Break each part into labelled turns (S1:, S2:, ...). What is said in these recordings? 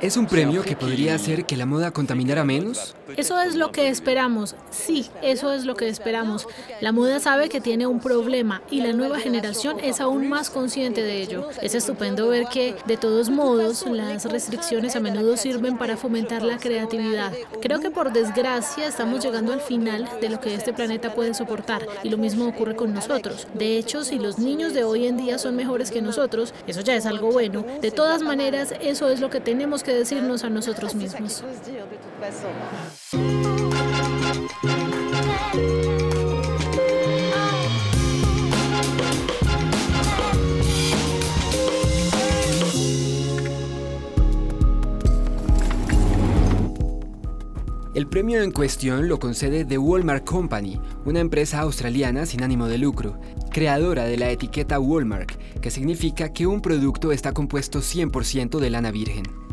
S1: ¿Es un premio que podría hacer que la moda contaminara menos?
S2: Eso es lo que esperamos. Sí, eso es lo que esperamos. La moda sabe que tiene un problema y la nueva generación es aún más consciente de ello. Es estupendo ver que, de todos modos, las restricciones a menudo sirven para fomentar la creatividad. Creo que por desgracia estamos llegando al final de lo que este planeta puede soportar y lo mismo ocurre con nosotros. De hecho, si los niños de hoy en día son mejores que nosotros, eso ya es algo bueno. De todas maneras, eso es lo que tenemos que decirnos a nosotros mismos.
S1: El premio en cuestión lo concede The Walmart Company, una empresa australiana sin ánimo de lucro, creadora de la etiqueta Walmart, que significa que un producto está compuesto 100% de lana virgen.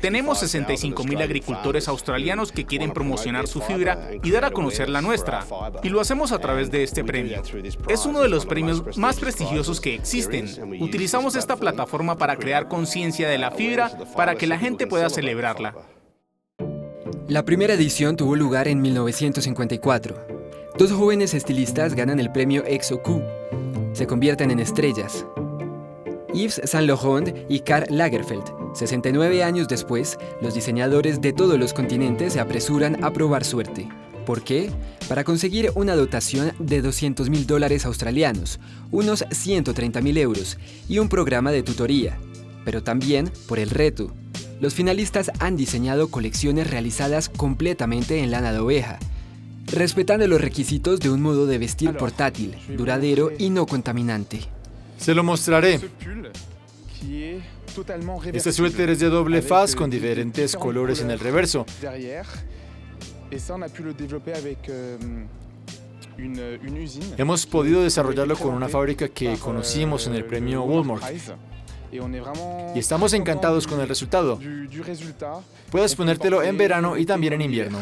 S3: Tenemos 65.000 agricultores australianos que quieren promocionar su fibra y dar a conocer la nuestra, y lo hacemos a través de este premio. Es uno de los premios más prestigiosos que existen. Utilizamos esta plataforma para crear conciencia de la fibra para que la gente pueda celebrarla.
S1: La primera edición tuvo lugar en 1954. Dos jóvenes estilistas ganan el premio EXO-Q. Se convierten en estrellas. Yves Saint Laurent y Karl Lagerfeld. 69 años después, los diseñadores de todos los continentes se apresuran a probar suerte. ¿Por qué? Para conseguir una dotación de 200 mil dólares australianos, unos 130 mil euros, y un programa de tutoría. Pero también por el reto. Los finalistas han diseñado colecciones realizadas completamente en lana de oveja, respetando los requisitos de un modo de vestir portátil, duradero y no contaminante.
S4: Se lo mostraré. Este suéter es de doble faz con diferentes colores en el reverso. Hemos podido desarrollarlo con una fábrica que conocimos en el premio Walmart. Y estamos encantados con el resultado. Puedes ponértelo en verano y también en invierno.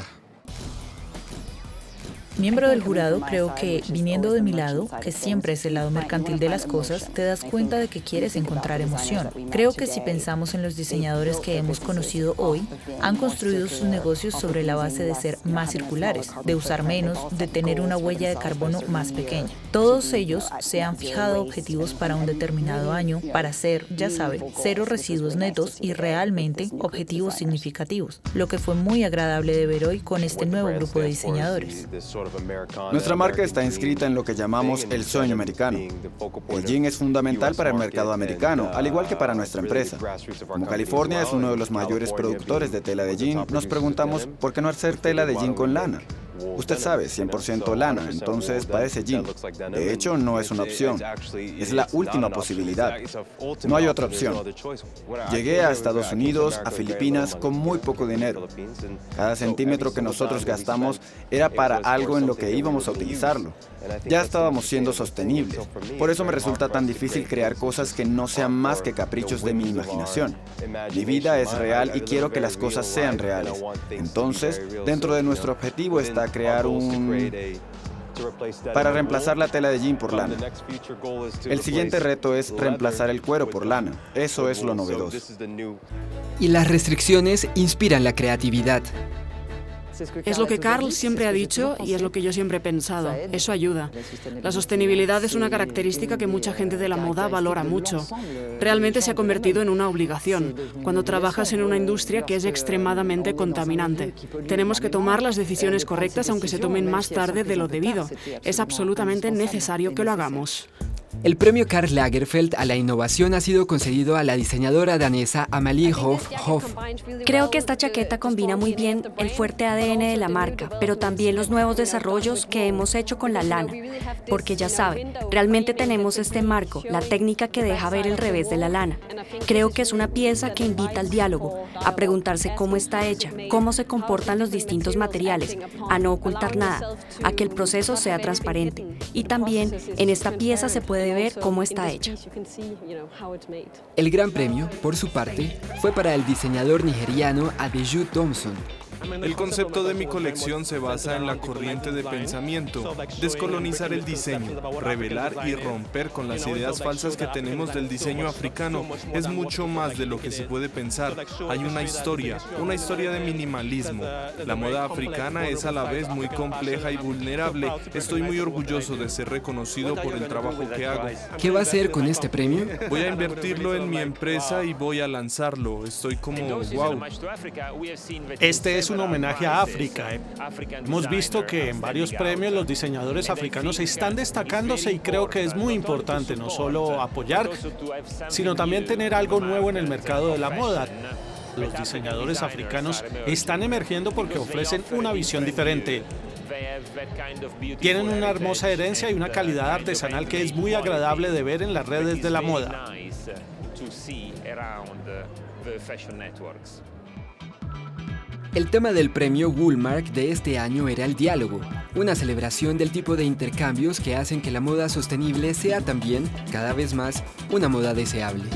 S5: Miembro del jurado, creo que viniendo de mi lado, que siempre es el lado mercantil de las cosas, te das cuenta de que quieres encontrar emoción. Creo que si pensamos en los diseñadores que hemos conocido hoy, han construido sus negocios sobre la base de ser más circulares, de usar menos, de tener una huella de carbono más pequeña. Todos ellos se han fijado objetivos para un determinado año, para ser, ya saben, cero residuos netos y realmente objetivos significativos, lo que fue muy agradable de ver hoy con este nuevo grupo de diseñadores.
S6: Nuestra marca está inscrita en lo que llamamos el sueño americano. El jean es fundamental para el mercado americano, al igual que para nuestra empresa. Como California es uno de los mayores productores de tela de jean, nos preguntamos por qué no hacer tela de jean con lana. Usted sabe, 100% lana, entonces parece jean. De hecho, no es una opción. Es la última posibilidad. No hay otra opción. Llegué a Estados Unidos, a Filipinas, con muy poco dinero. Cada centímetro que nosotros gastamos era para algo en lo que íbamos a utilizarlo. Ya estábamos siendo sostenibles. Por eso me resulta tan difícil crear cosas que no sean más que caprichos de mi imaginación. Mi vida es real y quiero que las cosas sean reales. Entonces, dentro de nuestro objetivo está crear un para reemplazar la tela de jean por lana. El siguiente reto es reemplazar el cuero por lana. Eso es lo novedoso.
S1: Y las restricciones inspiran la creatividad.
S7: Es lo que Carl siempre ha dicho y es lo que yo siempre he pensado. Eso ayuda. La sostenibilidad es una característica que mucha gente de la moda valora mucho. Realmente se ha convertido en una obligación cuando trabajas en una industria que es extremadamente contaminante. Tenemos que tomar las decisiones correctas aunque se tomen más tarde de lo debido. Es absolutamente necesario que lo hagamos.
S1: El premio Karl Lagerfeld a la innovación ha sido concedido a la diseñadora danesa Amalie Hoff.
S8: Creo que esta chaqueta combina muy bien el fuerte ADN de la marca, pero también los nuevos desarrollos que hemos hecho con la lana. Porque ya saben, realmente tenemos este marco, la técnica que deja ver el revés de la lana. Creo que es una pieza que invita al diálogo, a preguntarse cómo está hecha, cómo se comportan los distintos materiales, a no ocultar nada, a que el proceso sea transparente. Y también en esta pieza se puede ver cómo está hecha.
S1: El gran premio, por su parte, fue para el diseñador nigeriano Adeju Thompson.
S9: El concepto de mi colección se basa en la corriente de pensamiento, descolonizar el diseño, revelar y romper con las ideas falsas que tenemos del diseño africano. Es mucho más de lo que se puede pensar. Hay una historia, una historia de minimalismo. La moda africana es a la vez muy compleja y vulnerable. Estoy muy orgulloso de ser reconocido por el trabajo que hago.
S1: ¿Qué va a hacer con este premio?
S9: Voy a invertirlo en mi empresa y voy a lanzarlo. Estoy como, wow.
S10: Este un homenaje a África. Hemos visto que en varios premios los diseñadores africanos están destacándose y creo que es muy importante no solo apoyar, sino también tener algo nuevo en el mercado de la moda. Los diseñadores africanos están emergiendo porque ofrecen una visión diferente. Tienen una hermosa herencia y una calidad artesanal que es muy agradable de ver en las redes de la moda.
S1: El tema del premio Woolmark de este año era el diálogo, una celebración del tipo de intercambios que hacen que la moda sostenible sea también, cada vez más, una moda deseable.